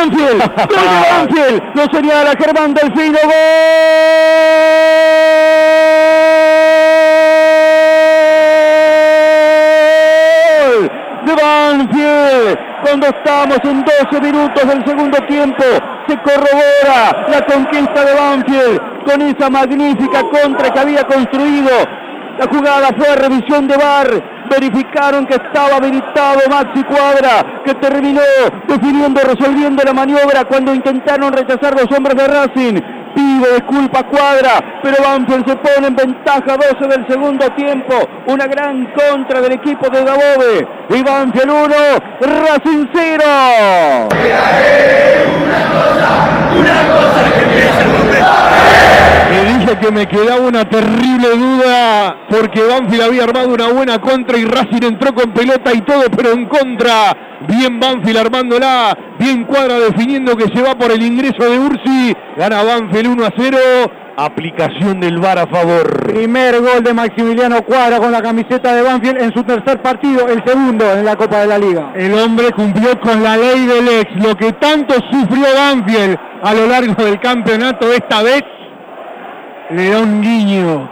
Banfield, gol de Banfield, lo señala Germán Delfino, gol. De Banfield. Cuando estamos en 12 minutos del segundo tiempo, se corrobora la conquista de Banfield con esa magnífica contra que había construido. La jugada fue a revisión de bar, verificaron que estaba habilitado Maxi Cuadra, que terminó definiendo, resolviendo la maniobra cuando intentaron rechazar los hombres de Racing. Pide disculpa Cuadra, pero Banfield se pone en ventaja 12 del segundo tiempo. Una gran contra del equipo de Dabove. Y Banfield 1, Racing 0. Me dije que me quedaba una terrible duda porque Banfield había armado una buena contra y Racing entró con pelota y todo, pero en contra. Bien Banfield armándola, bien Cuadra definiendo que se va por el ingreso de Ursi. Gana Banfield 1 a 0. Aplicación del VAR a favor. Primer gol de Maximiliano Cuadra con la camiseta de Banfield en su tercer partido, el segundo en la Copa de la Liga. El hombre cumplió con la ley del ex, lo que tanto sufrió Banfield a lo largo del campeonato esta vez le da un guiño